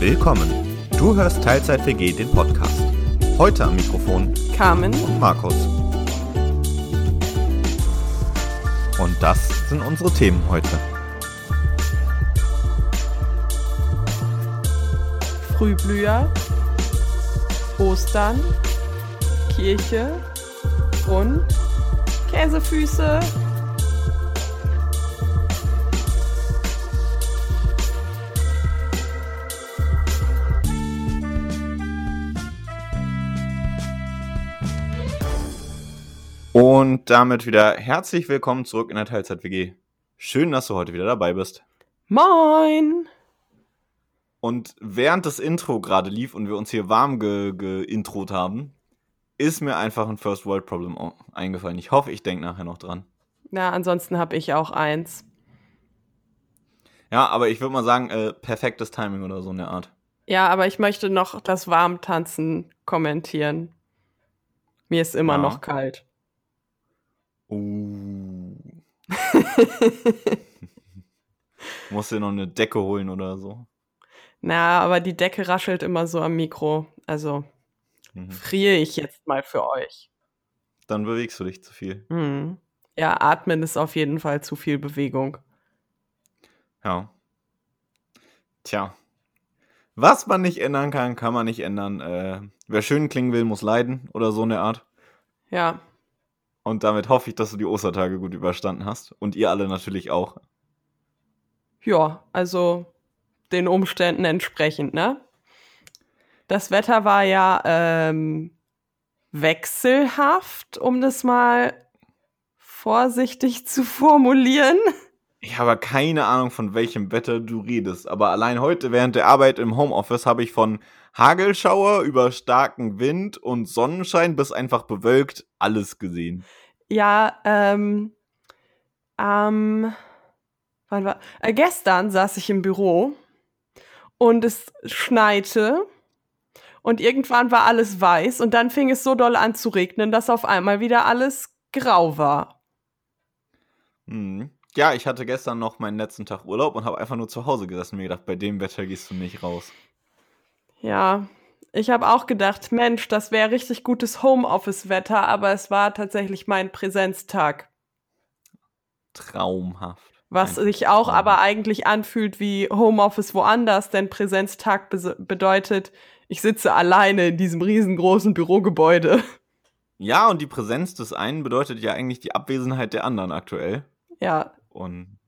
Willkommen. Du hörst Teilzeit WG den Podcast. Heute am Mikrofon Carmen und Markus. Und das sind unsere Themen heute. Frühblüher, Ostern, Kirche und Käsefüße. Und damit wieder herzlich willkommen zurück in der Teilzeit WG. Schön, dass du heute wieder dabei bist. Moin! Und während das Intro gerade lief und wir uns hier warm geintrot ge haben, ist mir einfach ein First World Problem eingefallen. Ich hoffe, ich denke nachher noch dran. Na, ansonsten habe ich auch eins. Ja, aber ich würde mal sagen, äh, perfektes Timing oder so in der Art. Ja, aber ich möchte noch das Warmtanzen kommentieren. Mir ist immer ja. noch kalt. Uh. Musst du noch eine Decke holen oder so? Na, aber die Decke raschelt immer so am Mikro. Also mhm. friere ich jetzt mal für euch. Dann bewegst du dich zu viel. Mhm. Ja, atmen ist auf jeden Fall zu viel Bewegung. Ja. Tja. Was man nicht ändern kann, kann man nicht ändern. Äh, wer schön klingen will, muss leiden oder so eine Art. Ja, und damit hoffe ich, dass du die Ostertage gut überstanden hast. Und ihr alle natürlich auch. Ja, also den Umständen entsprechend, ne? Das Wetter war ja ähm, wechselhaft, um das mal vorsichtig zu formulieren. Ich habe keine Ahnung, von welchem Wetter du redest, aber allein heute während der Arbeit im Homeoffice habe ich von Hagelschauer über starken Wind und Sonnenschein bis einfach bewölkt alles gesehen. Ja, ähm, ähm, wann war, äh, gestern saß ich im Büro und es schneite und irgendwann war alles weiß und dann fing es so doll an zu regnen, dass auf einmal wieder alles grau war. Hm. Ja, ich hatte gestern noch meinen letzten Tag Urlaub und habe einfach nur zu Hause gesessen und mir gedacht, bei dem Wetter gehst du nicht raus. Ja, ich habe auch gedacht, Mensch, das wäre richtig gutes Homeoffice-Wetter, aber es war tatsächlich mein Präsenztag. Traumhaft. Was Ein sich auch Traum. aber eigentlich anfühlt wie Homeoffice woanders, denn Präsenztag be bedeutet, ich sitze alleine in diesem riesengroßen Bürogebäude. Ja, und die Präsenz des einen bedeutet ja eigentlich die Abwesenheit der anderen aktuell. Ja. Und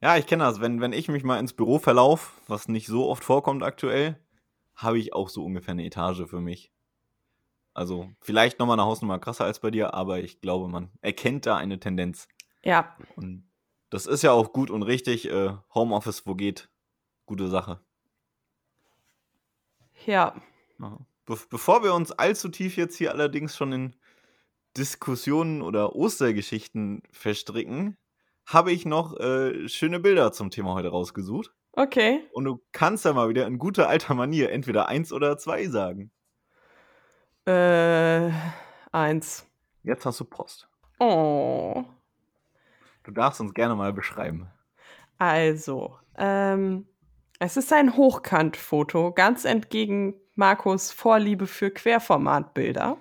ja, ich kenne das. Wenn, wenn ich mich mal ins Büro verlaufe, was nicht so oft vorkommt aktuell, habe ich auch so ungefähr eine Etage für mich. Also vielleicht nochmal eine Hausnummer krasser als bei dir, aber ich glaube, man erkennt da eine Tendenz. Ja. Und das ist ja auch gut und richtig. Äh, Homeoffice, wo geht, gute Sache. Ja. Be bevor wir uns allzu tief jetzt hier allerdings schon in Diskussionen oder Ostergeschichten verstricken, habe ich noch äh, schöne Bilder zum Thema heute rausgesucht. Okay. Und du kannst ja mal wieder in guter alter Manier entweder eins oder zwei sagen. Äh, eins. Jetzt hast du Post. Oh. Du darfst uns gerne mal beschreiben. Also, ähm, es ist ein Hochkantfoto, ganz entgegen Markus Vorliebe für Querformatbilder.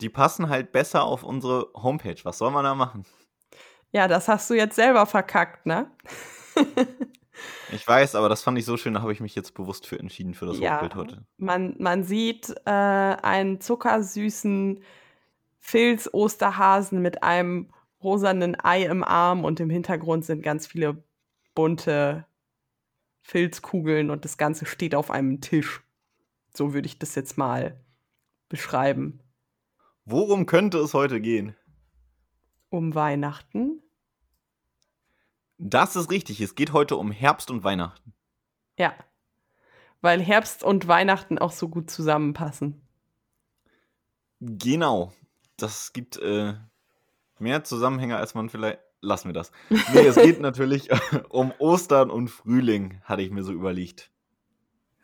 Die passen halt besser auf unsere Homepage. Was soll man da machen? Ja, das hast du jetzt selber verkackt, ne? ich weiß, aber das fand ich so schön, da habe ich mich jetzt bewusst für entschieden für das ja, Bild heute. Man, man sieht äh, einen zuckersüßen Filz-Osterhasen mit einem rosanen Ei im Arm und im Hintergrund sind ganz viele bunte Filzkugeln und das Ganze steht auf einem Tisch. So würde ich das jetzt mal beschreiben. Worum könnte es heute gehen? Um Weihnachten. Das ist richtig. Es geht heute um Herbst und Weihnachten. Ja. Weil Herbst und Weihnachten auch so gut zusammenpassen. Genau. Das gibt äh, mehr Zusammenhänge, als man vielleicht. Lassen wir das. Nee, es geht natürlich um Ostern und Frühling, hatte ich mir so überlegt.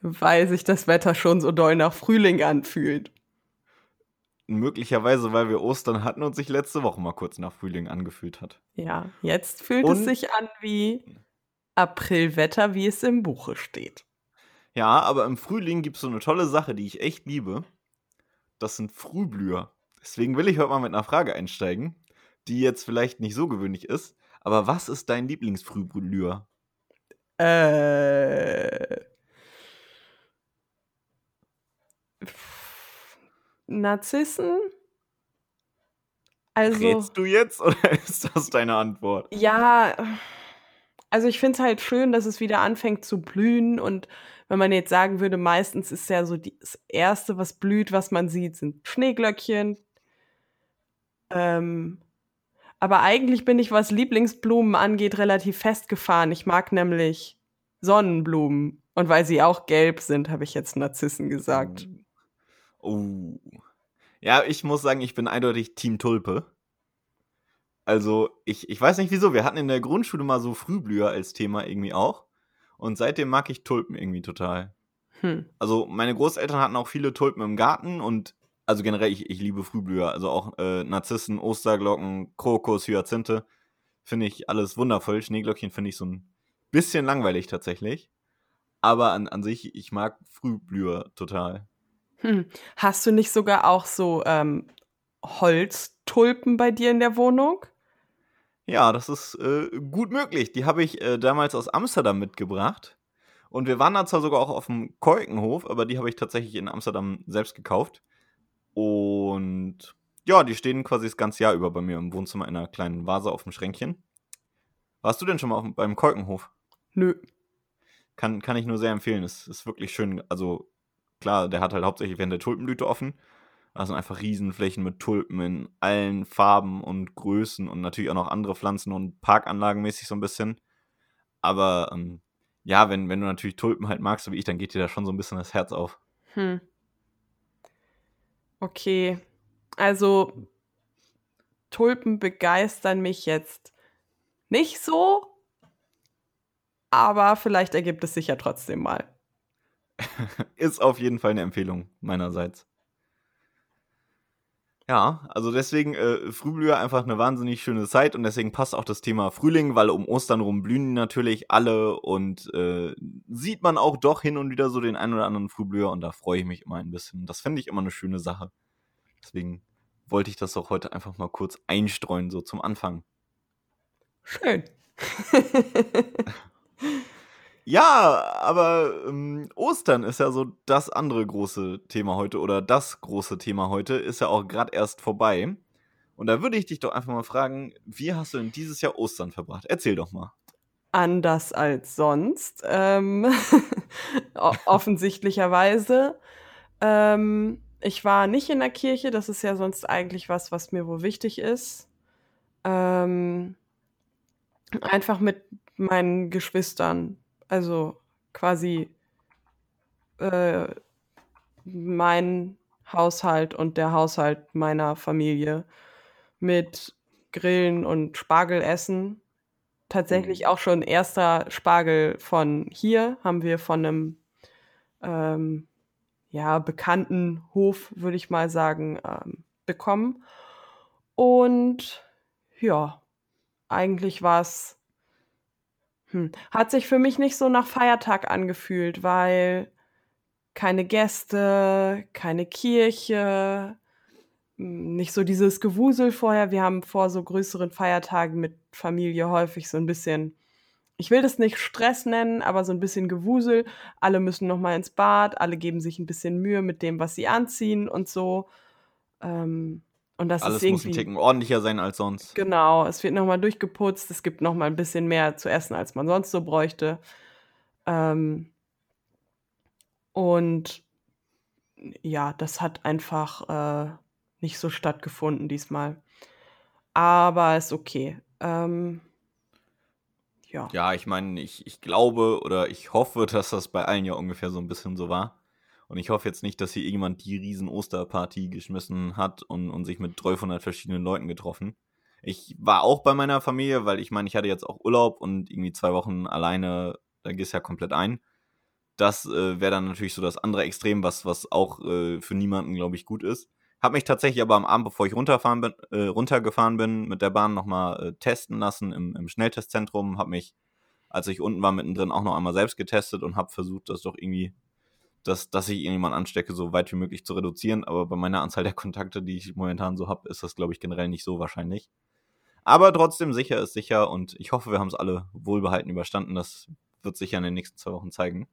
Weil sich das Wetter schon so doll nach Frühling anfühlt. Möglicherweise, weil wir Ostern hatten und sich letzte Woche mal kurz nach Frühling angefühlt hat. Ja, jetzt fühlt und es sich an wie Aprilwetter, wie es im Buche steht. Ja, aber im Frühling gibt es so eine tolle Sache, die ich echt liebe. Das sind Frühblüher. Deswegen will ich heute mal mit einer Frage einsteigen, die jetzt vielleicht nicht so gewöhnlich ist. Aber was ist dein Lieblingsfrühblüher? Äh. Narzissen? Also. Redst du jetzt oder ist das deine Antwort? Ja, also ich finde es halt schön, dass es wieder anfängt zu blühen und wenn man jetzt sagen würde, meistens ist ja so das Erste, was blüht, was man sieht, sind Schneeglöckchen. Ähm, aber eigentlich bin ich, was Lieblingsblumen angeht, relativ festgefahren. Ich mag nämlich Sonnenblumen. Und weil sie auch gelb sind, habe ich jetzt Narzissen gesagt. Oh. Ja, ich muss sagen, ich bin eindeutig Team Tulpe. Also, ich, ich weiß nicht wieso. Wir hatten in der Grundschule mal so Frühblüher als Thema irgendwie auch. Und seitdem mag ich Tulpen irgendwie total. Hm. Also, meine Großeltern hatten auch viele Tulpen im Garten und also generell, ich, ich liebe Frühblüher. Also auch äh, Narzissen, Osterglocken, Krokus, Hyazinthe. Finde ich alles wundervoll. Schneeglöckchen finde ich so ein bisschen langweilig tatsächlich. Aber an, an sich, ich mag Frühblüher total. Hm. Hast du nicht sogar auch so ähm, Holztulpen bei dir in der Wohnung? Ja, das ist äh, gut möglich. Die habe ich äh, damals aus Amsterdam mitgebracht. Und wir waren da zwar sogar auch auf dem Keukenhof, aber die habe ich tatsächlich in Amsterdam selbst gekauft. Und ja, die stehen quasi das ganze Jahr über bei mir im Wohnzimmer in einer kleinen Vase auf dem Schränkchen. Warst du denn schon mal auf, beim Keukenhof? Nö. Kann, kann ich nur sehr empfehlen. Es ist wirklich schön. Also klar, der hat halt hauptsächlich während der Tulpenblüte offen. Da sind einfach Riesenflächen mit Tulpen in allen Farben und Größen und natürlich auch noch andere Pflanzen und Parkanlagenmäßig so ein bisschen. Aber ähm, ja, wenn, wenn du natürlich Tulpen halt magst, so wie ich, dann geht dir da schon so ein bisschen das Herz auf. Hm. Okay. Also Tulpen begeistern mich jetzt nicht so, aber vielleicht ergibt es sich ja trotzdem mal. Ist auf jeden Fall eine Empfehlung meinerseits. Ja, also deswegen äh, Frühblüher einfach eine wahnsinnig schöne Zeit und deswegen passt auch das Thema Frühling, weil um Ostern rum blühen natürlich alle und äh, sieht man auch doch hin und wieder so den einen oder anderen Frühblüher und da freue ich mich immer ein bisschen. Das finde ich immer eine schöne Sache. Deswegen wollte ich das auch heute einfach mal kurz einstreuen, so zum Anfang. Schön. Ja, aber ähm, Ostern ist ja so das andere große Thema heute oder das große Thema heute ist ja auch gerade erst vorbei. Und da würde ich dich doch einfach mal fragen, wie hast du denn dieses Jahr Ostern verbracht? Erzähl doch mal. Anders als sonst, ähm, offensichtlicherweise. Ähm, ich war nicht in der Kirche, das ist ja sonst eigentlich was, was mir wohl wichtig ist. Ähm, einfach mit meinen Geschwistern also quasi äh, mein Haushalt und der Haushalt meiner Familie mit Grillen und Spargelessen. Tatsächlich mhm. auch schon erster Spargel von hier haben wir von einem ähm, ja, bekannten Hof, würde ich mal sagen, ähm, bekommen. Und ja, eigentlich war es hm. Hat sich für mich nicht so nach Feiertag angefühlt, weil keine Gäste, keine Kirche, hm, nicht so dieses Gewusel vorher. Wir haben vor so größeren Feiertagen mit Familie häufig so ein bisschen, ich will das nicht Stress nennen, aber so ein bisschen Gewusel. Alle müssen noch mal ins Bad, alle geben sich ein bisschen Mühe mit dem, was sie anziehen und so. Ähm, und das Alles ist muss ein Ticken ordentlicher sein als sonst. Genau, es wird nochmal durchgeputzt, es gibt nochmal ein bisschen mehr zu essen, als man sonst so bräuchte. Ähm, und ja, das hat einfach äh, nicht so stattgefunden diesmal. Aber ist okay. Ähm, ja. Ja, ich meine, ich, ich glaube oder ich hoffe, dass das bei allen ja ungefähr so ein bisschen so war. Und ich hoffe jetzt nicht, dass hier irgendjemand die riesen Osterparty geschmissen hat und, und sich mit 300 verschiedenen Leuten getroffen. Ich war auch bei meiner Familie, weil ich meine, ich hatte jetzt auch Urlaub und irgendwie zwei Wochen alleine, da gehst ja komplett ein. Das äh, wäre dann natürlich so das andere Extrem, was, was auch äh, für niemanden, glaube ich, gut ist. Hab mich tatsächlich aber am Abend, bevor ich runterfahren bin, äh, runtergefahren bin, mit der Bahn nochmal äh, testen lassen im, im Schnelltestzentrum. Hab mich, als ich unten war, mittendrin auch noch einmal selbst getestet und hab versucht, das doch irgendwie dass, dass ich irgendjemand anstecke, so weit wie möglich zu reduzieren. Aber bei meiner Anzahl der Kontakte, die ich momentan so habe, ist das, glaube ich, generell nicht so wahrscheinlich. Aber trotzdem sicher ist sicher und ich hoffe, wir haben es alle wohlbehalten überstanden. Das wird sich ja in den nächsten zwei Wochen zeigen.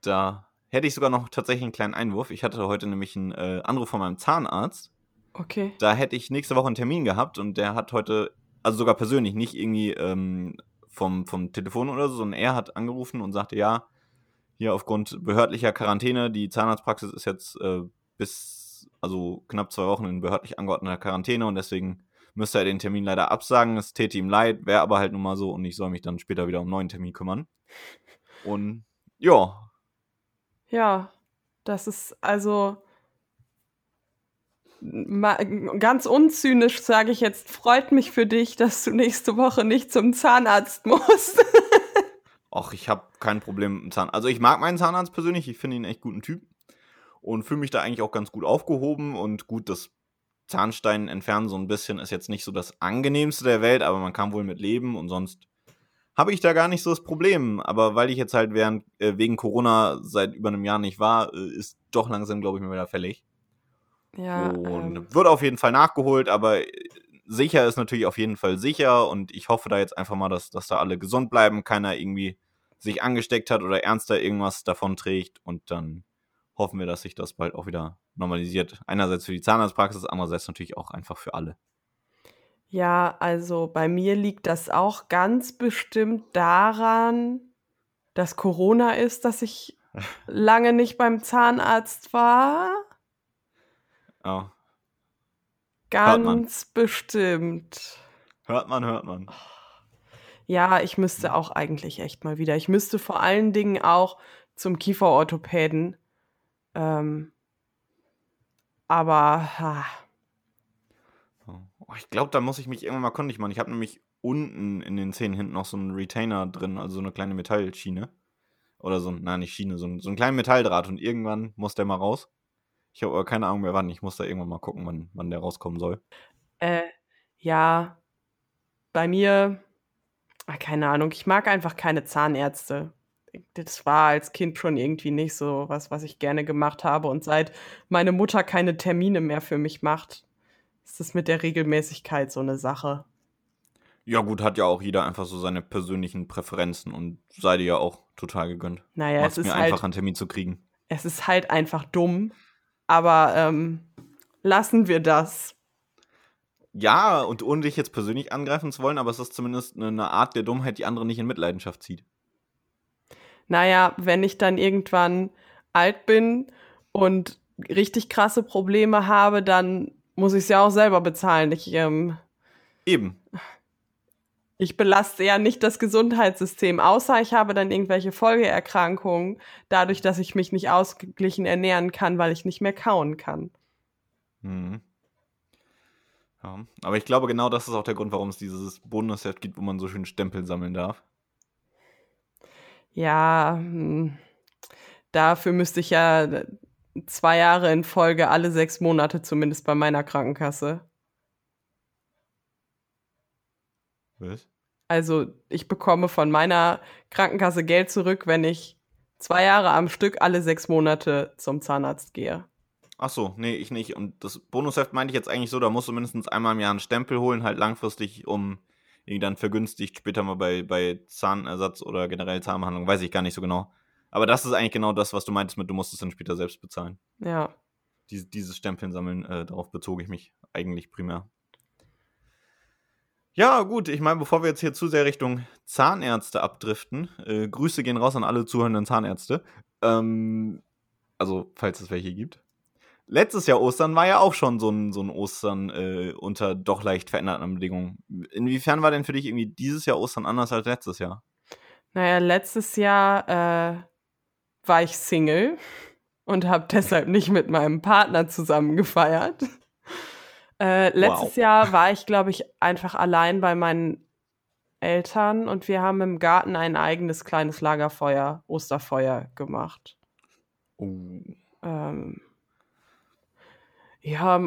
Da hätte ich sogar noch tatsächlich einen kleinen Einwurf. Ich hatte heute nämlich einen äh, Anruf von meinem Zahnarzt. Okay. Da hätte ich nächste Woche einen Termin gehabt und der hat heute, also sogar persönlich, nicht irgendwie ähm, vom, vom Telefon oder so, sondern er hat angerufen und sagte, ja, hier aufgrund behördlicher Quarantäne, die Zahnarztpraxis ist jetzt äh, bis, also knapp zwei Wochen in behördlich angeordneter Quarantäne und deswegen müsste er den Termin leider absagen. Es täte ihm leid, wäre aber halt nun mal so und ich soll mich dann später wieder um einen neuen Termin kümmern. Und ja. Ja, das ist also ganz unzynisch sage ich jetzt, freut mich für dich, dass du nächste Woche nicht zum Zahnarzt musst. Ach, ich habe kein Problem mit dem Zahnarzt. Also ich mag meinen Zahnarzt persönlich, ich finde ihn echt guten Typ und fühle mich da eigentlich auch ganz gut aufgehoben und gut, das Zahnstein entfernen so ein bisschen ist jetzt nicht so das angenehmste der Welt, aber man kann wohl mit leben und sonst habe ich da gar nicht so das Problem. Aber weil ich jetzt halt während, äh, wegen Corona seit über einem Jahr nicht war, äh, ist doch langsam, glaube ich, mir wieder fällig. Ja. Und ähm, wird auf jeden Fall nachgeholt, aber äh, sicher ist natürlich auf jeden Fall sicher und ich hoffe da jetzt einfach mal, dass, dass da alle gesund bleiben, keiner irgendwie sich angesteckt hat oder ernster irgendwas davon trägt und dann hoffen wir, dass sich das bald auch wieder normalisiert. Einerseits für die Zahnarztpraxis, andererseits natürlich auch einfach für alle. ja, also bei mir liegt das auch ganz bestimmt daran, dass Corona ist, dass ich lange nicht beim Zahnarzt war. Ja, Hört. Ganz bestimmt. hört man, hört man. Ja, ich müsste auch eigentlich echt mal wieder. Ich müsste vor allen Dingen auch zum Kieferorthopäden. Ähm, aber ah, Oh, ich glaube, da muss ich mich irgendwann mal kundig machen. Ich habe nämlich unten in den Zähnen hinten noch so einen Retainer drin, also so eine kleine Metallschiene. Oder so ein, nein, nicht Schiene, so, ein, so einen kleinen Metalldraht und irgendwann muss der mal raus. Ich habe aber keine Ahnung mehr wann. Ich muss da irgendwann mal gucken, wann, wann der rauskommen soll. äh, ja, bei mir, ah, keine Ahnung, ich mag einfach keine Zahnärzte. Das war als Kind schon irgendwie nicht so was, was ich gerne gemacht habe. Und seit meine Mutter keine Termine mehr für mich macht, ist das mit der Regelmäßigkeit so eine Sache. Ja, gut, hat ja auch jeder einfach so seine persönlichen Präferenzen und sei dir ja auch total gegönnt. Naja, Macht es es mir ist halt einfach, einen Termin zu kriegen. Es ist halt einfach dumm, aber ähm, lassen wir das. Ja, und ohne dich jetzt persönlich angreifen zu wollen, aber es ist zumindest eine, Art der Dummheit, die andere nicht in Mitleidenschaft zieht. Naja, wenn ich dann irgendwann alt bin und richtig krasse Probleme habe, dann muss ich es ja auch selber bezahlen. Ich, ähm, Eben. Ich belaste ja nicht das Gesundheitssystem, außer ich habe dann irgendwelche Folgeerkrankungen, dadurch, dass ich mich nicht ausgeglichen ernähren kann, weil ich nicht mehr kauen kann. Mhm. Ja, aber ich glaube, genau das ist auch der Grund, warum es dieses Bonusheft gibt, wo man so schön Stempel sammeln darf. Ja, hm, dafür müsste ich ja äh, zwei Jahre in Folge alle sechs Monate zumindest bei meiner Krankenkasse. Was? Also ich bekomme von meiner Krankenkasse Geld zurück, wenn ich zwei Jahre am Stück alle sechs Monate zum Zahnarzt gehe. Ach so, nee, ich nicht. Und das Bonusheft meinte ich jetzt eigentlich so, da musst du mindestens einmal im Jahr einen Stempel holen, halt langfristig, um irgendwie dann vergünstigt später mal bei, bei Zahnersatz oder generell Zahnbehandlung, weiß ich gar nicht so genau. Aber das ist eigentlich genau das, was du meintest mit, du musst es dann später selbst bezahlen. Ja. Dies, dieses Stempeln sammeln, äh, darauf bezog ich mich eigentlich primär. Ja, gut, ich meine, bevor wir jetzt hier zu sehr Richtung Zahnärzte abdriften, äh, Grüße gehen raus an alle zuhörenden Zahnärzte. Ähm, also, falls es welche gibt. Letztes Jahr Ostern war ja auch schon so ein, so ein Ostern äh, unter doch leicht veränderten Bedingungen. Inwiefern war denn für dich irgendwie dieses Jahr Ostern anders als letztes Jahr? Naja, letztes Jahr äh, war ich Single und habe deshalb nicht mit meinem Partner zusammen gefeiert. Äh, letztes Wow. Jahr war ich, glaube ich, einfach allein bei meinen Eltern und wir haben im Garten ein eigenes kleines Lagerfeuer, Osterfeuer gemacht. Oh. Ähm, ja,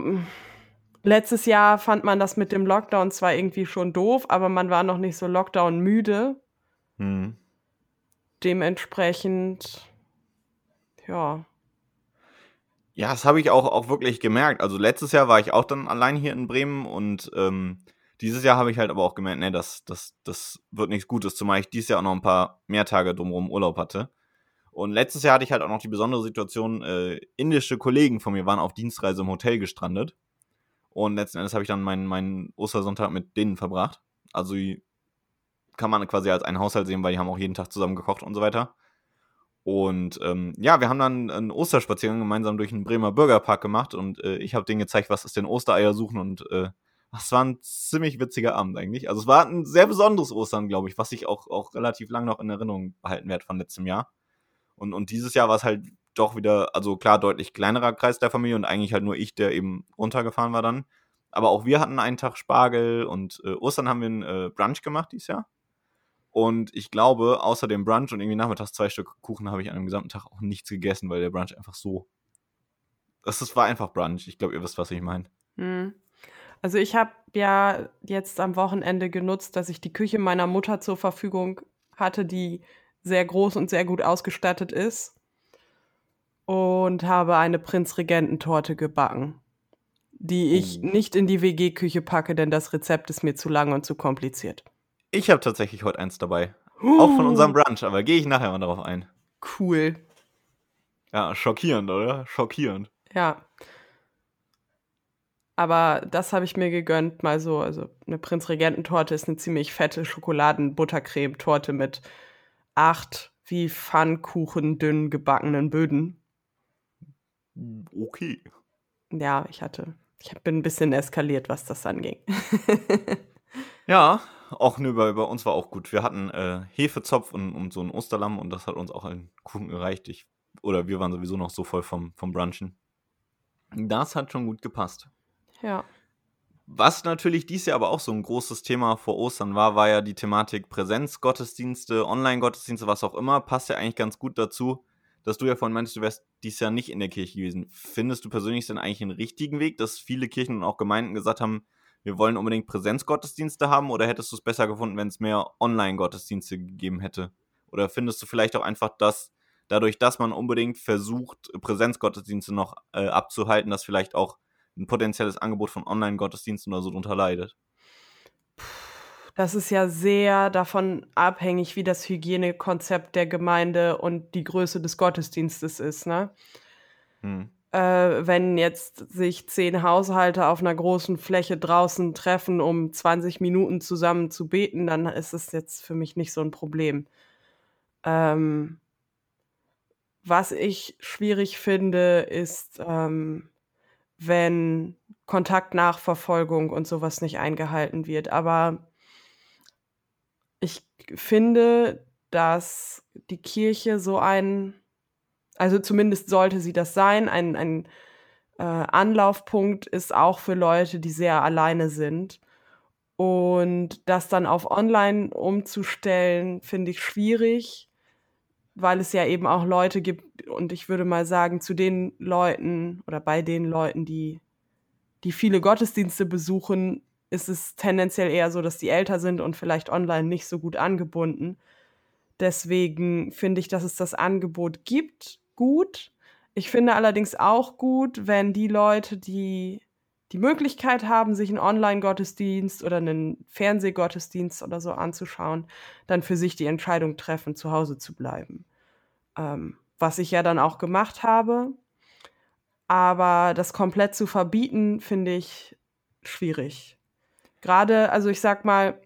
letztes Jahr fand man das mit dem Lockdown zwar irgendwie schon doof, aber man war noch nicht so Lockdown müde. Hm. Dementsprechend, ja. Ja, das habe ich auch, auch wirklich gemerkt. Also letztes Jahr war ich auch dann allein hier in Bremen und ähm, dieses Jahr habe ich halt aber auch gemerkt, nee, das, das, das wird nichts Gutes, zumal ich dieses Jahr auch noch ein paar mehr Tage drumherum Urlaub hatte. Und letztes Jahr hatte ich halt auch noch die besondere Situation, äh, indische Kollegen von mir waren auf Dienstreise im Hotel gestrandet. Und letzten Endes habe ich dann meinen, meinen Ostersonntag mit denen verbracht. Also kann man quasi als einen Haushalt sehen, weil die haben auch jeden Tag zusammen gekocht und so weiter. Und ähm, ja, wir haben dann einen Osterspaziergang gemeinsam durch den Bremer Bürgerpark gemacht und äh, ich habe denen gezeigt, was ist denn Ostereier suchen und äh, das war ein ziemlich witziger Abend eigentlich. Also es war ein sehr besonderes Ostern, glaube ich, was ich auch, auch relativ lang noch in Erinnerung behalten werde von letztem Jahr. Und, und dieses Jahr war es halt doch wieder, also klar, deutlich kleinerer Kreis der Familie und eigentlich halt nur ich, der eben runtergefahren war dann. Aber auch wir hatten einen Tag Spargel und äh, Ostern haben wir einen äh, Brunch gemacht dieses Jahr. Und ich glaube, außer dem Brunch und irgendwie nachmittags zwei Stück Kuchen habe ich an dem gesamten Tag auch nichts gegessen, weil der Brunch einfach so. Das ist, war einfach Brunch. Ich glaube, ihr wisst, was ich meine. Hm. Also ich habe ja jetzt am Wochenende genutzt, dass ich die Küche meiner Mutter zur Verfügung hatte, die sehr groß und sehr gut ausgestattet ist. Und habe eine Prinzregententorte gebacken, die ich Oh. nicht in die WG-Küche packe, denn das Rezept ist mir zu lang und zu kompliziert. Ich habe tatsächlich heute eins dabei. Auch von unserem Brunch, aber gehe ich nachher mal darauf ein. Cool. Ja, schockierend, oder? Schockierend. Ja. Aber das habe ich mir gegönnt, mal so. Also eine Prinzregententorte ist eine ziemlich fette Schokoladen-Buttercreme-Torte mit acht wie Pfannkuchen dünn gebackenen Böden. Okay. Ja, ich hatte, ich bin ein bisschen eskaliert, was das anging. Ja, auch nö, bei, bei uns war auch gut. Wir hatten äh, Hefezopf und, und so ein Osterlamm und das hat uns auch einen Kuchen gereicht. Ich, oder wir waren sowieso noch so voll vom, vom Brunchen. Das hat schon gut gepasst. ja. Was natürlich dies Jahr aber auch so ein großes Thema vor Ostern war, war ja die Thematik Präsenzgottesdienste, Online-Gottesdienste, was auch immer. Passt ja eigentlich ganz gut dazu, dass du ja vorhin meintest, du wärst dies Jahr nicht in der Kirche gewesen. Findest du persönlich denn eigentlich einen richtigen Weg, dass viele Kirchen und auch Gemeinden gesagt haben, wir wollen unbedingt Präsenzgottesdienste haben oder hättest du es besser gefunden, wenn es mehr Online-Gottesdienste gegeben hätte? Oder findest du vielleicht auch einfach, dass dadurch, dass man unbedingt versucht, Präsenzgottesdienste noch äh, abzuhalten, dass vielleicht auch ein potenzielles Angebot von Online-Gottesdiensten oder so drunter leidet? Das ist ja sehr davon abhängig, wie das Hygienekonzept der Gemeinde und die Größe des Gottesdienstes ist, ne? Hm. Äh, wenn jetzt sich zehn Haushalte auf einer großen Fläche draußen treffen, um 20 Minuten zusammen zu beten, dann ist es jetzt für mich nicht so ein Problem. Ähm, was ich schwierig finde, ist, ähm, wenn Kontaktnachverfolgung und sowas nicht eingehalten wird. Aber ich finde, dass die Kirche so ein, also zumindest sollte sie das sein, ein, ein äh, Anlaufpunkt ist auch für Leute, die sehr alleine sind. Und das dann auf Online umzustellen, finde ich schwierig, weil es ja eben auch Leute gibt, und ich würde mal sagen, zu den Leuten oder bei den Leuten, die, die viele Gottesdienste besuchen, ist es tendenziell eher so, dass die älter sind und vielleicht online nicht so gut angebunden. Deswegen finde ich, dass es das Angebot gibt, gut. Ich finde allerdings auch gut, wenn die Leute, die die Möglichkeit haben, sich einen Online-Gottesdienst oder einen Fernsehgottesdienst oder so anzuschauen, dann für sich die Entscheidung treffen, zu Hause zu bleiben. Ähm, was ich ja dann auch gemacht habe. Aber das komplett zu verbieten, finde ich schwierig. Gerade, also ich sag mal,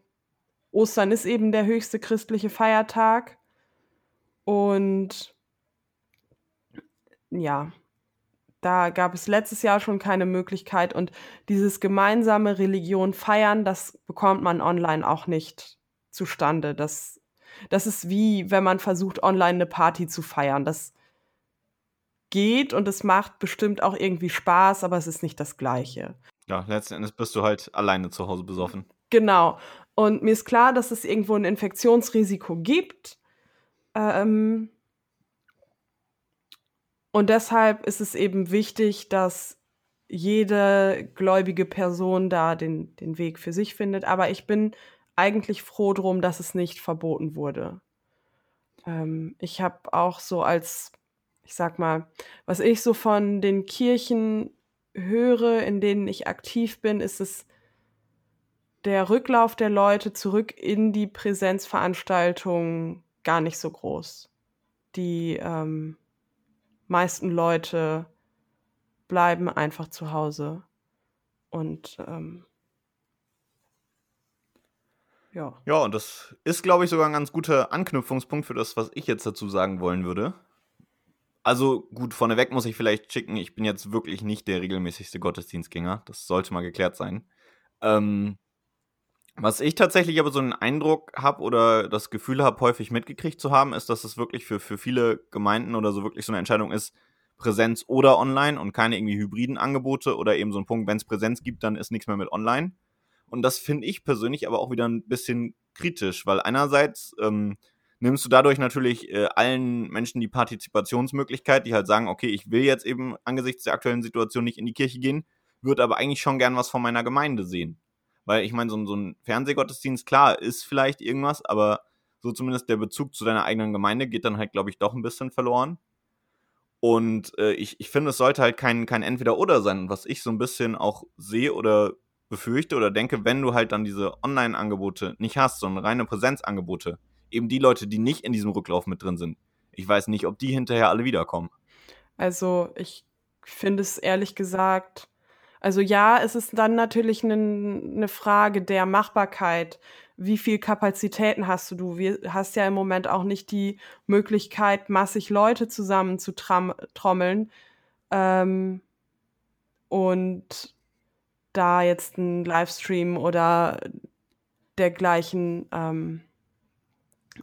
Ostern ist eben der höchste christliche Feiertag. Und ja, da gab es letztes Jahr schon keine Möglichkeit. Und dieses gemeinsame Religion feiern, das bekommt man online auch nicht zustande. Das, das ist wie, wenn man versucht, online eine Party zu feiern. Das geht und es macht bestimmt auch irgendwie Spaß, aber es ist nicht das Gleiche. Ja, letzten Endes bist du halt alleine zu Hause besoffen. Genau. Und mir ist klar, dass es irgendwo ein Infektionsrisiko gibt. Ähm, und deshalb ist es eben wichtig, dass jede gläubige Person da den, den Weg für sich findet. Aber ich bin eigentlich froh drum, dass es nicht verboten wurde. Ähm, ich habe auch so als ich sag mal, was ich so von den Kirchen höre, in denen ich aktiv bin, ist es der Rücklauf der Leute zurück in die Präsenzveranstaltungen gar nicht so groß. Die ähm, meisten Leute bleiben einfach zu Hause. Und ähm, ja. Ja, und das ist, glaube ich, sogar ein ganz guter Anknüpfungspunkt für das, was ich jetzt dazu sagen wollen würde. Also gut, vorneweg muss ich vielleicht schicken, ich bin jetzt wirklich nicht der regelmäßigste Gottesdienstgänger. Das sollte mal geklärt sein. Ähm, was ich tatsächlich aber so einen Eindruck habe oder das Gefühl habe, häufig mitgekriegt zu haben, ist, dass es wirklich für, für viele Gemeinden oder so wirklich so eine Entscheidung ist, Präsenz oder online und keine irgendwie hybriden Angebote oder eben so ein Punkt, wenn es Präsenz gibt, dann ist nichts mehr mit online. Und das finde ich persönlich aber auch wieder ein bisschen kritisch, weil einerseits ähm, nimmst du dadurch natürlich äh, allen Menschen die Partizipationsmöglichkeit, die halt sagen, okay, ich will jetzt eben angesichts der aktuellen Situation nicht in die Kirche gehen, würde aber eigentlich schon gern was von meiner Gemeinde sehen. Weil ich meine, so, so ein Fernsehgottesdienst, klar, ist vielleicht irgendwas, aber so zumindest der Bezug zu deiner eigenen Gemeinde geht dann halt, glaube ich, doch ein bisschen verloren. Und äh, ich, ich finde, es sollte halt kein, kein Entweder-Oder sein. Und was ich so ein bisschen auch sehe oder befürchte oder denke, wenn du halt dann diese Online-Angebote nicht hast, sondern reine Präsenzangebote, eben die Leute, die nicht in diesem Rücklauf mit drin sind, ich weiß nicht, ob die hinterher alle wiederkommen. Also ich finde es ehrlich gesagt also ja, es ist dann natürlich eine ne Frage der Machbarkeit. Wie viel Kapazitäten hast du? Du hast ja im Moment auch nicht die Möglichkeit, massig Leute zusammen zu trommeln. Ähm, und da jetzt ein Livestream oder dergleichen ähm,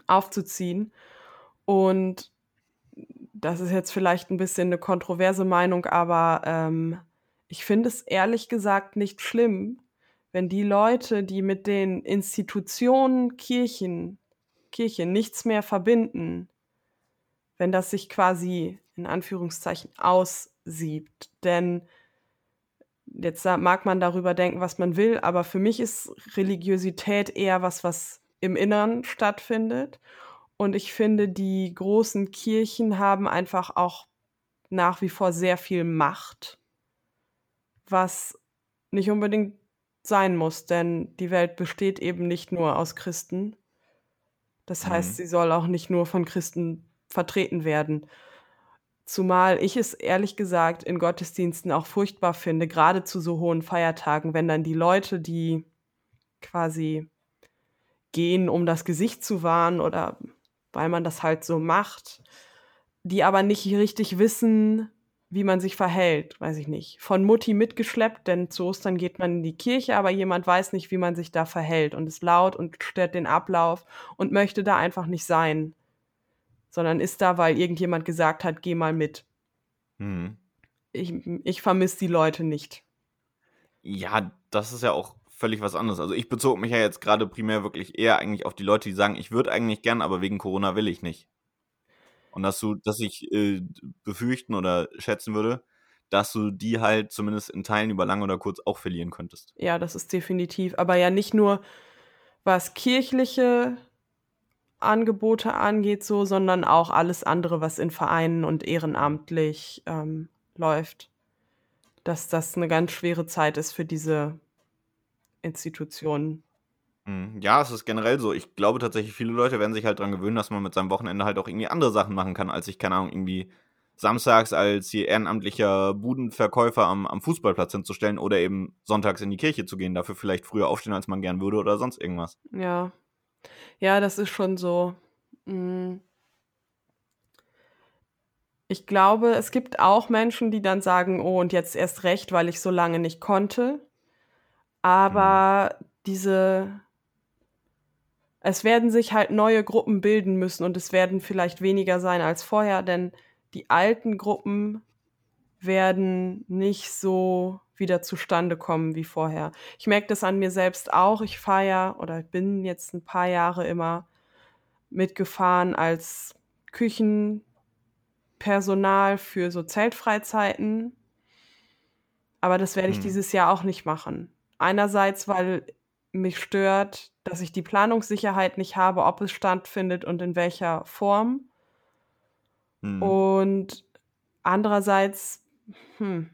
aufzuziehen. Und das ist jetzt vielleicht ein bisschen eine kontroverse Meinung, aber ähm, ich finde es ehrlich gesagt nicht schlimm, wenn die Leute, die mit den Institutionen Kirchen, Kirche nichts mehr verbinden, wenn das sich quasi in Anführungszeichen aussiebt. Denn jetzt mag man darüber denken, was man will, aber für mich ist Religiosität eher was, was im Innern stattfindet. Und ich finde, die großen Kirchen haben einfach auch nach wie vor sehr viel Macht was nicht unbedingt sein muss, denn die Welt besteht eben nicht nur aus Christen. Das heißt, mhm. sie soll auch nicht nur von Christen vertreten werden. Zumal ich es ehrlich gesagt in Gottesdiensten auch furchtbar finde, gerade zu so hohen Feiertagen, wenn dann die Leute, die quasi gehen, um das Gesicht zu wahren oder weil man das halt so macht, die aber nicht richtig wissen, wie man sich verhält, weiß ich nicht. Von Mutti mitgeschleppt, denn zu Ostern geht man in die Kirche, aber jemand weiß nicht, wie man sich da verhält und ist laut und stört den Ablauf und möchte da einfach nicht sein, sondern ist da, weil irgendjemand gesagt hat, geh mal mit. Hm. Ich, ich vermisse die Leute nicht. Ja, das ist ja auch völlig was anderes. Also ich bezog mich ja jetzt gerade primär wirklich eher eigentlich auf die Leute, die sagen, ich würde eigentlich gern, aber wegen Corona will ich nicht. Und dass du, dass ich äh, befürchten oder schätzen würde, dass du die halt zumindest in Teilen über lang oder kurz auch verlieren könntest. Ja, das ist definitiv. Aber ja nicht nur was kirchliche Angebote angeht, so, sondern auch alles andere, was in Vereinen und ehrenamtlich ähm, läuft. Dass das eine ganz schwere Zeit ist für diese Institutionen. Mhm. Ja, es ist generell so. Ich glaube tatsächlich, viele Leute werden sich halt daran gewöhnen, dass man mit seinem Wochenende halt auch irgendwie andere Sachen machen kann, als sich, keine Ahnung, irgendwie samstags als hier ehrenamtlicher Budenverkäufer am, am Fußballplatz hinzustellen oder eben sonntags in die Kirche zu gehen, dafür vielleicht früher aufstehen, als man gern würde oder sonst irgendwas. Ja. Ja, das ist schon so. Mhm. Ich glaube, es gibt auch Menschen, die dann sagen, oh, und jetzt erst recht, weil ich so lange nicht konnte. Aber mhm. diese es werden sich halt neue Gruppen bilden müssen und es werden vielleicht weniger sein als vorher, denn die alten Gruppen werden nicht so wieder zustande kommen wie vorher. Ich merke das an mir selbst auch. Ich fahre ja oder bin jetzt ein paar Jahre immer mitgefahren als Küchenpersonal für so Zeltfreizeiten. Aber das werde ich hm. dieses Jahr auch nicht machen. Einerseits, weil mich stört, dass ich die Planungssicherheit nicht habe, ob es stattfindet und in welcher Form. Mhm. Und andererseits, hm,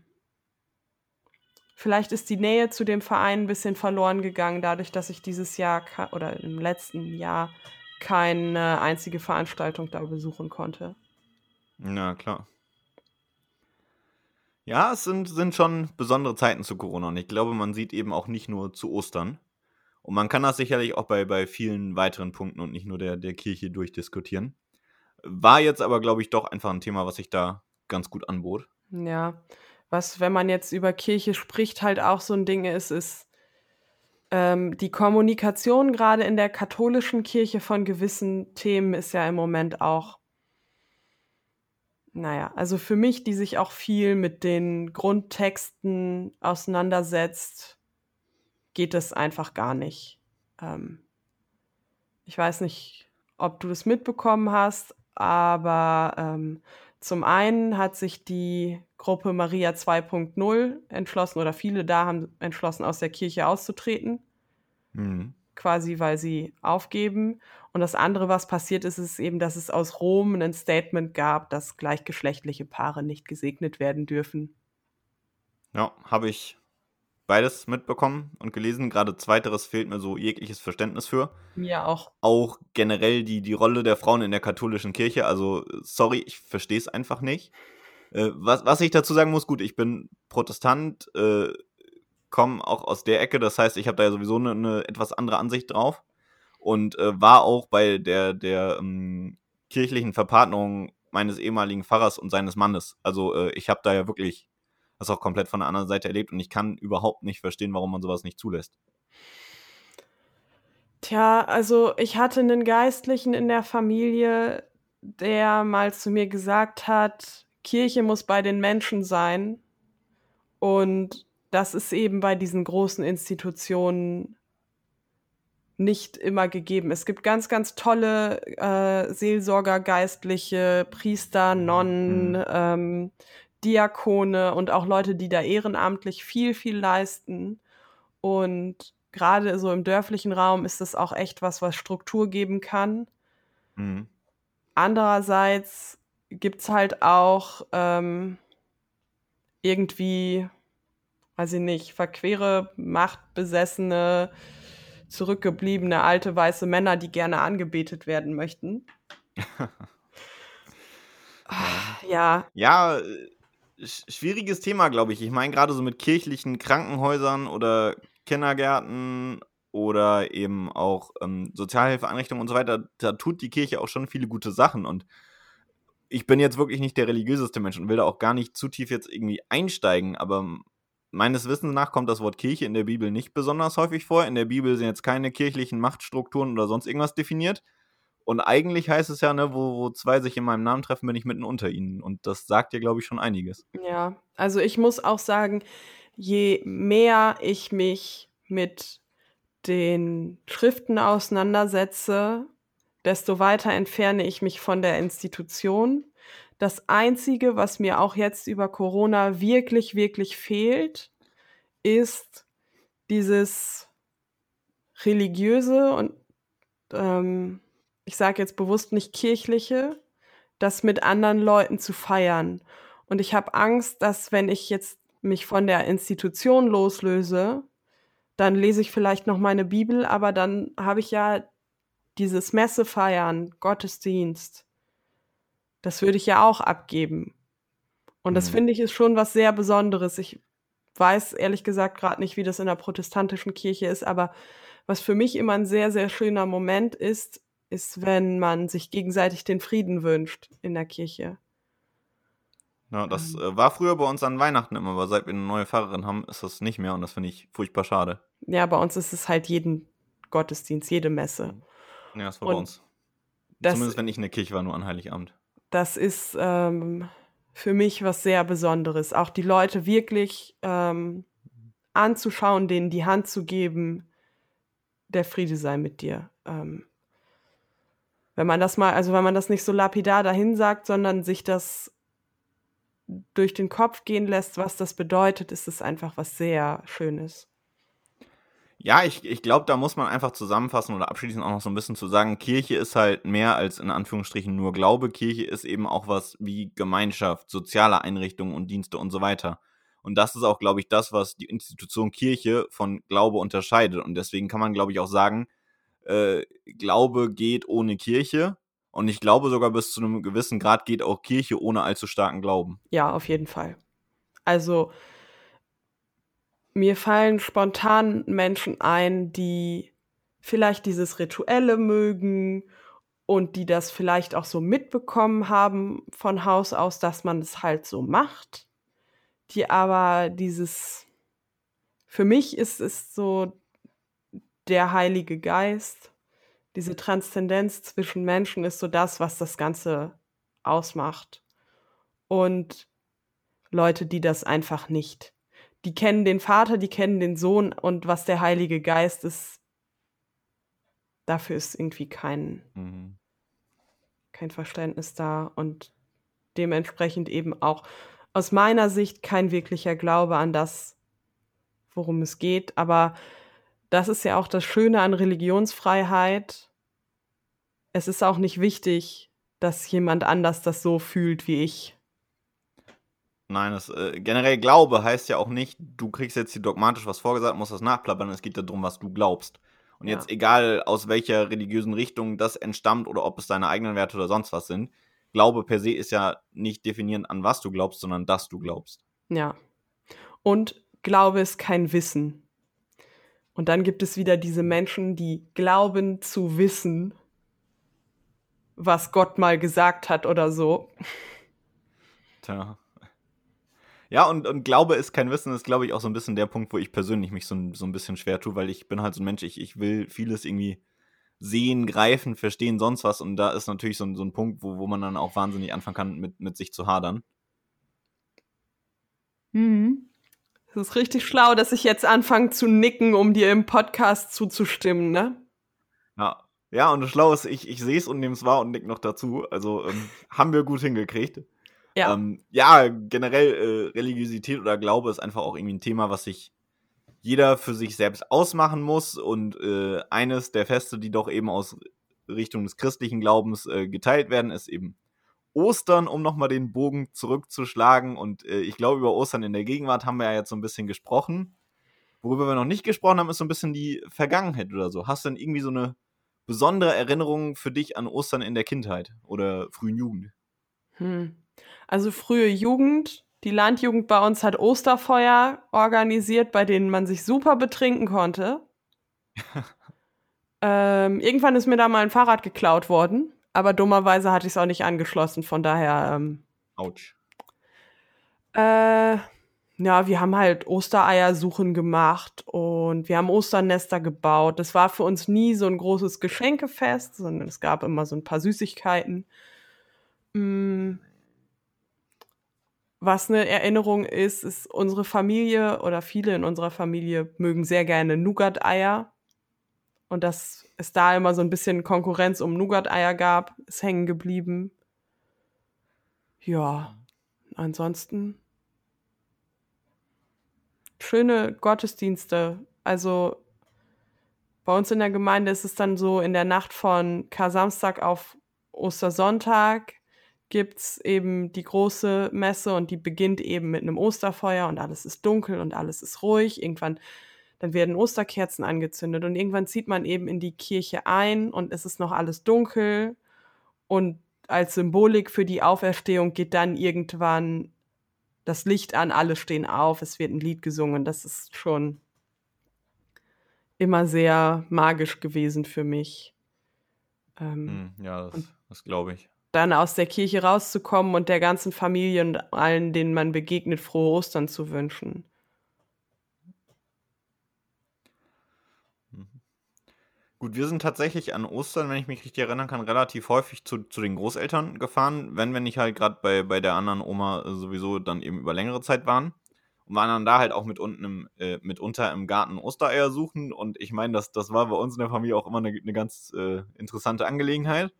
vielleicht ist die Nähe zu dem Verein ein bisschen verloren gegangen, dadurch, dass ich dieses Jahr oder im letzten Jahr keine einzige Veranstaltung da besuchen konnte. Ja, klar. Ja, es sind, sind schon besondere Zeiten zu Corona und ich glaube, man sieht eben auch nicht nur zu Ostern. Und man kann das sicherlich auch bei, bei vielen weiteren Punkten und nicht nur der, der Kirche durchdiskutieren. War jetzt aber, glaube ich, doch einfach ein Thema, was sich da ganz gut anbot. Ja, was, wenn man jetzt über Kirche spricht, halt auch so ein Ding ist, ist ähm, die Kommunikation gerade in der katholischen Kirche von gewissen Themen ist ja im Moment auch, naja, also für mich, die sich auch viel mit den Grundtexten auseinandersetzt, geht das einfach gar nicht. Ähm, ich weiß nicht, ob du das mitbekommen hast, aber ähm, zum einen hat sich die Gruppe Maria 2.0 entschlossen oder viele da haben entschlossen, aus der Kirche auszutreten. Mhm. Quasi, weil sie aufgeben. Und das andere, was passiert ist, ist eben, dass es aus Rom ein Statement gab, dass gleichgeschlechtliche Paare nicht gesegnet werden dürfen. Ja, habe ich beides mitbekommen und gelesen. Gerade zweiteres fehlt mir so jegliches Verständnis für. Mir auch. Auch generell die, die Rolle der Frauen in der katholischen Kirche. Also, sorry, ich verstehe es einfach nicht. Äh, was, was ich dazu sagen muss, gut, ich bin Protestant, äh, komme auch aus der Ecke, das heißt, ich habe da ja sowieso eine, eine, etwas andere Ansicht drauf und äh, war auch bei der, der ähm, kirchlichen Verpartnerung meines ehemaligen Pfarrers und seines Mannes. Also äh, ich habe da ja wirklich das auch komplett von der anderen Seite erlebt und ich kann überhaupt nicht verstehen, warum man sowas nicht zulässt. Tja, also ich hatte einen Geistlichen in der Familie, der mal zu mir gesagt hat, Kirche muss bei den Menschen sein. Und das ist eben bei diesen großen Institutionen nicht immer gegeben. Es gibt ganz, ganz tolle äh, Seelsorger, Geistliche, Priester, Nonnen, mhm. ähm, Diakone und auch Leute, die da ehrenamtlich viel, viel leisten. Und gerade so im dörflichen Raum ist das auch echt was, was Struktur geben kann. Mhm. Andererseits gibt es halt auch ähm, irgendwie, weiß ich nicht, verquere, machtbesessene, zurückgebliebene alte weiße Männer, die gerne angebetet werden möchten. ja. Ja, äh, schwieriges Thema, glaube ich. Ich meine, gerade so mit kirchlichen Krankenhäusern oder Kindergärten oder eben auch ähm, Sozialhilfeeinrichtungen und so weiter, da tut die Kirche auch schon viele gute Sachen. Und ich bin jetzt wirklich nicht der religiöseste Mensch und will da auch gar nicht zu tief jetzt irgendwie einsteigen, aber meines Wissens nach kommt das Wort Kirche in der Bibel nicht besonders häufig vor. In der Bibel sind jetzt keine kirchlichen Machtstrukturen oder sonst irgendwas definiert. Und eigentlich heißt es ja, ne, wo, wo zwei sich in meinem Namen treffen, bin ich mitten unter ihnen. Und das sagt dir, glaube ich, schon einiges. Ja, also ich muss auch sagen, je mehr ich mich mit den Schriften auseinandersetze, desto weiter entferne ich mich von der Institution. Das Einzige, was mir auch jetzt über Corona wirklich, wirklich fehlt, ist dieses religiöse und ähm, ich sage jetzt bewusst nicht kirchliche, das mit anderen Leuten zu feiern. Und ich habe Angst, dass wenn ich jetzt mich von der Institution loslöse, dann lese ich vielleicht noch meine Bibel, aber dann habe ich ja dieses Messe feiern, Gottesdienst, das würde ich ja auch abgeben. Und das mhm. finde ich ist schon was sehr Besonderes. Ich weiß ehrlich gesagt gerade nicht, wie das in der protestantischen Kirche ist, aber was für mich immer ein sehr, sehr schöner Moment ist, ist, wenn man sich gegenseitig den Frieden wünscht in der Kirche. Ja, das ähm. äh, war früher bei uns an Weihnachten immer, aber seit wir eine neue Pfarrerin haben, ist das nicht mehr und das finde ich furchtbar schade. Ja, bei uns ist es halt jeden Gottesdienst, jede Messe. Mhm. Ja, das war Und bei uns. Zumindest wenn ich in der Kirche war, nur an Heiligabend. Das ist ähm, für mich was sehr Besonderes. Auch die Leute wirklich ähm, anzuschauen, denen die Hand zu geben, der Friede sei mit dir. Ähm, wenn man das mal, also wenn man das nicht so lapidar dahin sagt, sondern sich das durch den Kopf gehen lässt, was das bedeutet, ist es einfach was sehr Schönes. Ja, ich, ich glaube, da muss man einfach zusammenfassen oder abschließend auch noch so ein bisschen zu sagen, Kirche ist halt mehr als in Anführungsstrichen nur Glaube. Kirche ist eben auch was wie Gemeinschaft, soziale Einrichtungen und Dienste und so weiter. Und das ist auch, glaube ich, das, was die Institution Kirche von Glaube unterscheidet. Und deswegen kann man, glaube ich, auch sagen, äh, Glaube geht ohne Kirche. Und ich glaube sogar bis zu einem gewissen Grad geht auch Kirche ohne allzu starken Glauben. Ja, auf jeden Fall. Also mir fallen spontan Menschen ein, die vielleicht dieses Rituelle mögen und die das vielleicht auch so mitbekommen haben von Haus aus, dass man es halt so macht, die aber dieses, für mich ist es so der Heilige Geist, diese Transzendenz zwischen Menschen ist so das, was das Ganze ausmacht. Und Leute, die das einfach nicht die kennen den Vater, die kennen den Sohn und was der Heilige Geist ist, dafür ist irgendwie kein, mhm. kein Verständnis da und dementsprechend eben auch aus meiner Sicht kein wirklicher Glaube an das, worum es geht. Aber das ist ja auch das Schöne an Religionsfreiheit. Es ist auch nicht wichtig, dass jemand anders das so fühlt wie ich. Nein, das, äh, generell Glaube heißt ja auch nicht, du kriegst jetzt hier dogmatisch was vorgesagt, musst das nachplappern. Es geht ja darum, was du glaubst. Und ja. jetzt egal, aus welcher religiösen Richtung das entstammt oder ob es deine eigenen Werte oder sonst was sind, Glaube per se ist ja nicht definierend an was du glaubst, sondern dass du glaubst. Ja. Und Glaube ist kein Wissen. Und dann gibt es wieder diese Menschen, die glauben zu wissen, was Gott mal gesagt hat oder so. Tja. Ja, und, und Glaube ist kein Wissen, ist, glaube ich, auch so ein bisschen der Punkt, wo ich persönlich mich so, so ein bisschen schwer tue, weil ich bin halt so ein Mensch, ich, ich will vieles irgendwie sehen, greifen, verstehen, sonst was. Und da ist natürlich so ein, so ein Punkt, wo, wo man dann auch wahnsinnig anfangen kann, mit, mit sich zu hadern. Mhm. Es ist richtig schlau, dass ich jetzt anfange zu nicken, um dir im Podcast zuzustimmen, ne? Ja. Ja, und das Schlau ist, ich, ich sehe es und nehme es wahr und nick noch dazu. Also ähm, haben wir gut hingekriegt. Ja, ähm, ja generell äh, Religiosität oder Glaube ist einfach auch irgendwie ein Thema, was sich jeder für sich selbst ausmachen muss. Und äh, eines der Feste, die doch eben aus Richtung des christlichen Glaubens äh, geteilt werden, ist eben Ostern, um nochmal den Bogen zurückzuschlagen. Und äh, ich glaube, über Ostern in der Gegenwart haben wir ja jetzt so ein bisschen gesprochen. Worüber wir noch nicht gesprochen haben, ist so ein bisschen die Vergangenheit oder so. Hast du denn irgendwie so eine besondere Erinnerung für dich an Ostern in der Kindheit oder frühen Jugend? Hm. Also frühe Jugend, die Landjugend bei uns hat Osterfeuer organisiert, bei denen man sich super betrinken konnte. ähm, irgendwann ist mir da mal ein Fahrrad geklaut worden, aber dummerweise hatte ich es auch nicht angeschlossen, von daher. Ähm, Autsch. Äh, ja, wir haben halt Ostereiersuchen gemacht und wir haben Osternester gebaut. Das war für uns nie so ein großes Geschenkefest, sondern es gab immer so ein paar Süßigkeiten. Mm, was eine Erinnerung ist, ist unsere Familie oder viele in unserer Familie mögen sehr gerne Nougat-Eier. Und dass es da immer so ein bisschen Konkurrenz um Nougat-Eier gab, ist hängen geblieben. Ja, ansonsten schöne Gottesdienste. Also bei uns in der Gemeinde ist es dann so in der Nacht von Kar-Samstag auf Ostersonntag gibt es eben die große Messe und die beginnt eben mit einem Osterfeuer und alles ist dunkel und alles ist ruhig. Irgendwann, dann werden Osterkerzen angezündet und irgendwann zieht man eben in die Kirche ein und es ist noch alles dunkel und als Symbolik für die Auferstehung geht dann irgendwann das Licht an, alle stehen auf, es wird ein Lied gesungen. Das ist schon immer sehr magisch gewesen für mich. Ähm, hm, ja, das, das glaube ich dann aus der Kirche rauszukommen und der ganzen Familie und allen, denen man begegnet, frohe Ostern zu wünschen. Gut, wir sind tatsächlich an Ostern, wenn ich mich richtig erinnern kann, relativ häufig zu, zu den Großeltern gefahren, wenn wir nicht halt gerade bei, bei der anderen Oma sowieso dann eben über längere Zeit waren. Und waren dann da halt auch mit unten im, äh, mitunter im Garten Ostereier suchen. Und ich meine, das, das war bei uns in der Familie auch immer eine, eine ganz äh, interessante Angelegenheit.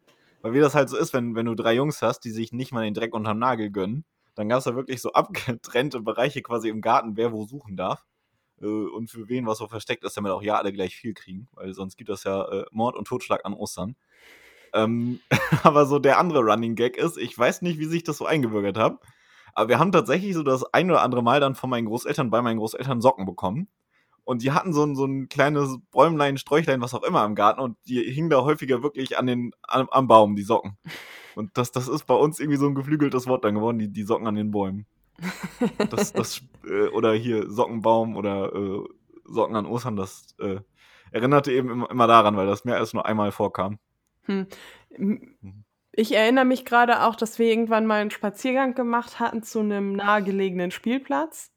Weil wie das halt so ist, wenn, wenn du drei Jungs hast, die sich nicht mal den Dreck unterm Nagel gönnen, dann gab es da wirklich so abgetrennte Bereiche quasi im Garten, wer wo suchen darf. Äh, und für wen was so versteckt ist, damit auch ja alle gleich viel kriegen, weil sonst gibt es ja äh, Mord und Totschlag an Ostern. Ähm, aber so der andere Running Gag ist, ich weiß nicht, wie sich das so eingebürgert hat, aber wir haben tatsächlich so das ein oder andere Mal dann von meinen Großeltern bei meinen Großeltern Socken bekommen. Und die hatten so ein, so ein kleines Bäumlein, Sträuchlein, was auch immer im Garten und die hingen da häufiger wirklich an den, am, am Baum, die Socken. Und das, das ist bei uns irgendwie so ein geflügeltes Wort dann geworden, die, die Socken an den Bäumen. Das, das, äh, oder hier Sockenbaum oder äh, Socken an Ostern, das äh, erinnerte eben immer, immer daran, weil das mehr als nur einmal vorkam. Hm. Ich erinnere mich gerade auch, dass wir irgendwann mal einen Spaziergang gemacht hatten zu einem nahegelegenen Spielplatz.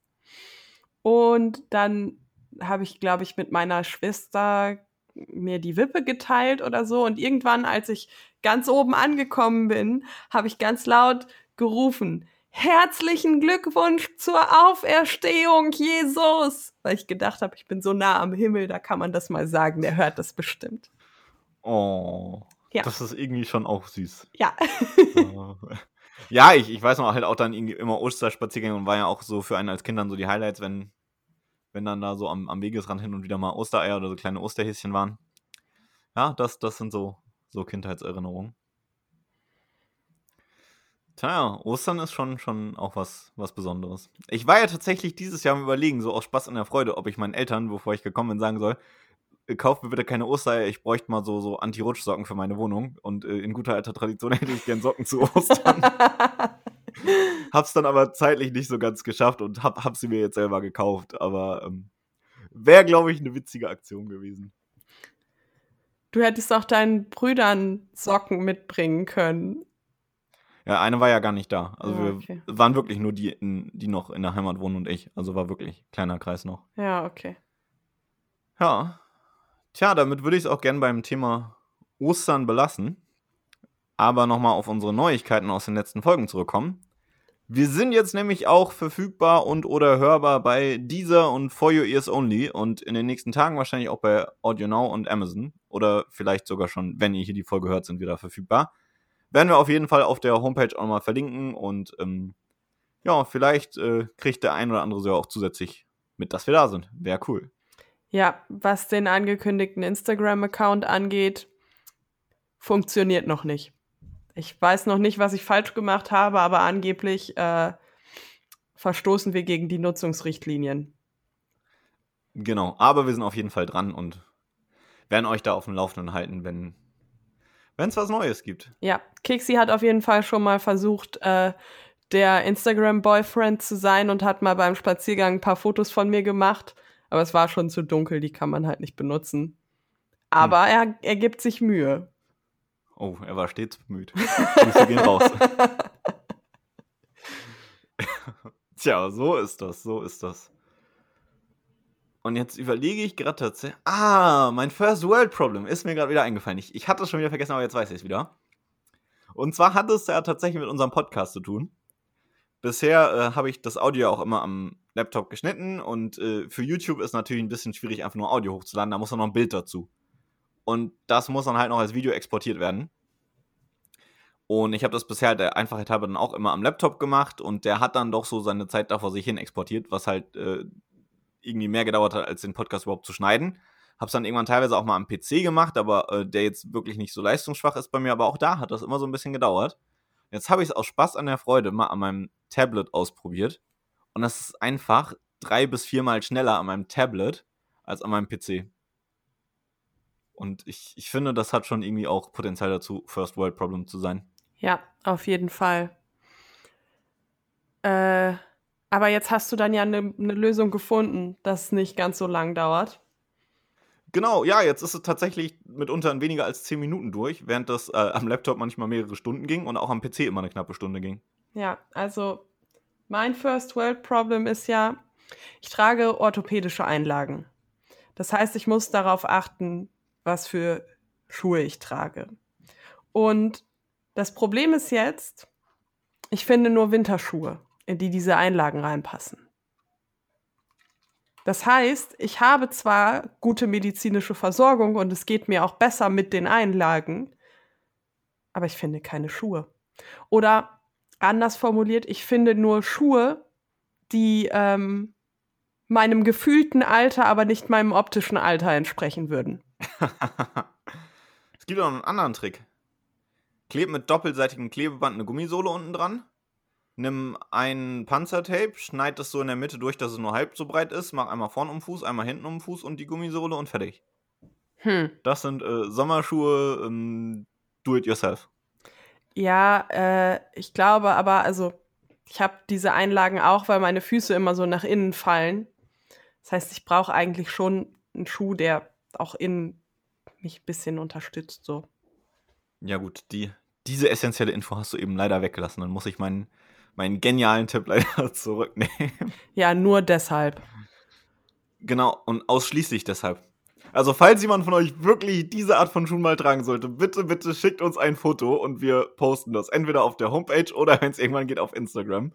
Und dann habe ich, glaube ich, mit meiner Schwester mir die Wippe geteilt oder so. Und irgendwann, als ich ganz oben angekommen bin, habe ich ganz laut gerufen, herzlichen Glückwunsch zur Auferstehung, Jesus! Weil ich gedacht habe, ich bin so nah am Himmel, da kann man das mal sagen, der hört das bestimmt. Oh, ja. das ist irgendwie schon auch süß. Ja. ja, ich, ich weiß noch halt auch dann irgendwie immer Osterspaziergänge und war ja auch so für einen als Kind dann so die Highlights, wenn, wenn dann da so am, am Wegesrand hin und wieder mal Ostereier oder so kleine Osterhäschen waren. Ja, das, das sind so, so Kindheitserinnerungen. Tja, Ostern ist schon, schon auch was, was Besonderes. Ich war ja tatsächlich dieses Jahr am Überlegen, so aus Spaß und der Freude, ob ich meinen Eltern, bevor ich gekommen bin, sagen soll, äh, kauft mir bitte keine Ostereier, ich bräuchte mal so, so Anti-Rutschsocken für meine Wohnung. Und äh, in guter alter Tradition hätte ich gern Socken zu Ostern. hab's dann aber zeitlich nicht so ganz geschafft und hab, hab sie mir jetzt selber gekauft. Aber ähm, wäre, glaube ich, eine witzige Aktion gewesen. Du hättest auch deinen Brüdern Socken mitbringen können. Ja, eine war ja gar nicht da. Also ja, okay. wir waren wirklich nur die, die noch in der Heimat wohnen und ich. Also war wirklich kleiner Kreis noch. Ja, okay. Ja. Tja, damit würde ich es auch gern beim Thema Ostern belassen. Aber nochmal auf unsere Neuigkeiten aus den letzten Folgen zurückkommen. Wir sind jetzt nämlich auch verfügbar und oder hörbar bei Deezer und For Your Ears Only und in den nächsten Tagen wahrscheinlich auch bei Audio Now und Amazon oder vielleicht sogar schon, wenn ihr hier die Folge hört, sind wir da verfügbar. Werden wir auf jeden Fall auf der Homepage auch mal verlinken und ähm, ja, vielleicht äh, kriegt der ein oder andere so auch zusätzlich mit, dass wir da sind. Wäre cool. Ja, was den angekündigten Instagram-Account angeht, funktioniert noch nicht. Ich weiß noch nicht, was ich falsch gemacht habe, aber angeblich äh, verstoßen wir gegen die Nutzungsrichtlinien. Genau, aber wir sind auf jeden Fall dran und werden euch da auf dem Laufenden halten, wenn wenn es was Neues gibt. Ja, Kixi hat auf jeden Fall schon mal versucht, äh, der Instagram-Boyfriend zu sein und hat mal beim Spaziergang ein paar Fotos von mir gemacht. Aber es war schon zu dunkel, die kann man halt nicht benutzen. Aber hm. er, er gibt sich Mühe. Oh, er war stets bemüht. Grüße gehen raus. Tja, so ist das, so ist das. Und jetzt überlege ich gerade tatsächlich. Ah, mein First World Problem ist mir gerade wieder eingefallen. Ich, ich hatte es schon wieder vergessen, aber jetzt weiß ich es wieder. Und zwar hat es ja tatsächlich mit unserem Podcast zu tun. Bisher äh, habe ich das Audio auch immer am Laptop geschnitten und äh, für YouTube ist natürlich ein bisschen schwierig, einfach nur Audio hochzuladen. Da muss dann noch ein Bild dazu. Und das muss dann halt noch als Video exportiert werden. Und ich habe das bisher der Einfachheit halber dann auch immer am Laptop gemacht und der hat dann doch so seine Zeit da vor sich hin exportiert, was halt äh, irgendwie mehr gedauert hat, als den Podcast überhaupt zu schneiden. Hab's dann irgendwann teilweise auch mal am PC gemacht, aber äh, der jetzt wirklich nicht so leistungsschwach ist bei mir, aber auch da hat das immer so ein bisschen gedauert. Jetzt habe ich es aus Spaß an der Freude mal an meinem Tablet ausprobiert. Und das ist einfach drei bis viermal schneller an meinem Tablet als an meinem PC. Und ich, ich finde, das hat schon irgendwie auch Potenzial dazu, First World Problem zu sein. Ja, auf jeden Fall. Äh, aber jetzt hast du dann ja eine ne Lösung gefunden, das nicht ganz so lang dauert. Genau, ja, jetzt ist es tatsächlich mitunter in weniger als zehn Minuten durch, während das äh, am Laptop manchmal mehrere Stunden ging und auch am PC immer eine knappe Stunde ging. Ja, also mein First World Problem ist ja, ich trage orthopädische Einlagen. Das heißt, ich muss darauf achten, was für Schuhe ich trage. Und das Problem ist jetzt, ich finde nur Winterschuhe in die diese Einlagen reinpassen. Das heißt, ich habe zwar gute medizinische Versorgung und es geht mir auch besser mit den Einlagen, aber ich finde keine Schuhe. Oder anders formuliert, ich finde nur Schuhe, die ähm, meinem gefühlten Alter, aber nicht meinem optischen Alter entsprechen würden. es gibt auch noch einen anderen Trick. Kleb mit doppelseitigem Klebeband eine Gummisohle unten dran. Nimm ein Panzertape, schneid das so in der Mitte durch, dass es nur halb so breit ist. Mach einmal vorne um den Fuß, einmal hinten um den Fuß und die Gummisohle und fertig. Hm. Das sind äh, Sommerschuhe, ähm, do it yourself. Ja, äh, ich glaube aber, also ich habe diese Einlagen auch, weil meine Füße immer so nach innen fallen. Das heißt, ich brauche eigentlich schon einen Schuh, der auch innen mich ein bisschen unterstützt. So. Ja, gut, die, diese essentielle Info hast du eben leider weggelassen. Dann muss ich meinen, meinen genialen Tipp leider zurücknehmen. Ja, nur deshalb. Genau, und ausschließlich deshalb. Also, falls jemand von euch wirklich diese Art von Schuhen mal tragen sollte, bitte, bitte schickt uns ein Foto und wir posten das. Entweder auf der Homepage oder wenn es irgendwann geht auf Instagram.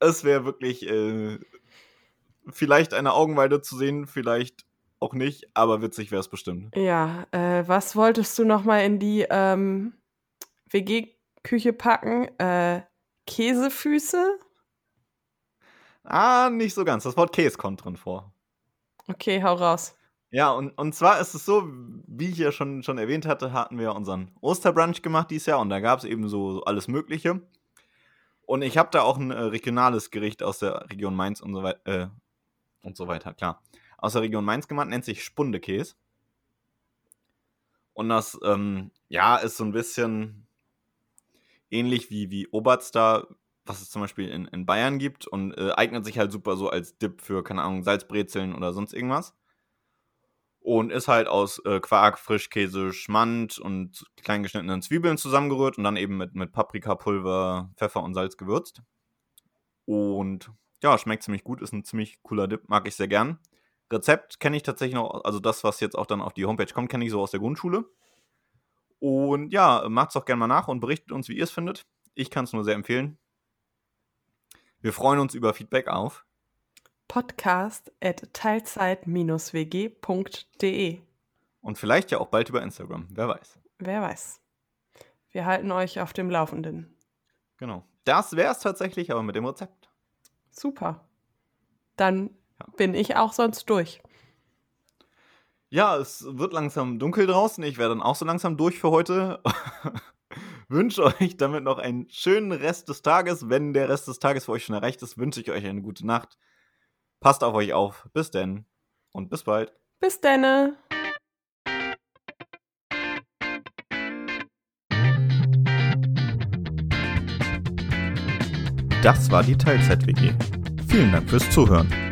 Es wäre wirklich äh, vielleicht eine Augenweide zu sehen, vielleicht auch nicht, aber witzig wäre es bestimmt. Ja, äh, was wolltest du noch mal in die ähm, WG-Küche packen? Äh, Käsefüße? Ah, nicht so ganz. Das Wort Käse kommt drin vor. Okay, hau raus. Ja, und, und zwar ist es so, wie ich ja schon, schon erwähnt hatte, hatten wir unseren Osterbrunch gemacht dieses Jahr und da gab es eben so, so, alles Mögliche. Und ich habe da auch ein äh, regionales Gericht aus der Region Mainz und so, wei äh, und so weiter, klar. Aus der Region Mainz gemacht, nennt sich Spundekäse. Und das, ähm, ja, ist so ein bisschen ähnlich wie, wie Oberster, was es zum Beispiel in, in Bayern gibt und äh, eignet sich halt super so als Dip für, keine Ahnung, Salzbrezeln oder sonst irgendwas und ist halt aus äh, Quark, Frischkäse, Schmand und kleingeschnittenen Zwiebeln zusammengerührt und dann eben mit, mit Paprikapulver, Pfeffer und Salz gewürzt. Und ja, schmeckt ziemlich gut, ist ein ziemlich cooler Dip, mag ich sehr gern. Rezept kenne ich tatsächlich noch, also das, was jetzt auch dann auf die Homepage kommt, kenne ich so aus der Grundschule. Und ja, macht es doch gerne mal nach und berichtet uns, wie ihr es findet. Ich kann es nur sehr empfehlen. Wir freuen uns über Feedback auf podcast at teilzeit-wg.de. Und vielleicht ja auch bald über Instagram, wer weiß. Wer weiß. Wir halten euch auf dem Laufenden. Genau. Das wäre es tatsächlich, aber mit dem Rezept. Super. Dann ja. bin ich auch sonst durch. Ja, es wird langsam dunkel draußen. Ich werde dann auch so langsam durch für heute. wünsche euch damit noch einen schönen Rest des Tages. Wenn der Rest des Tages für euch schon erreicht ist, wünsche ich euch eine gute Nacht. Passt auf euch auf. Bis denn und bis bald. Bis denne. Das war die Teilzeit-WG. Vielen Dank fürs Zuhören.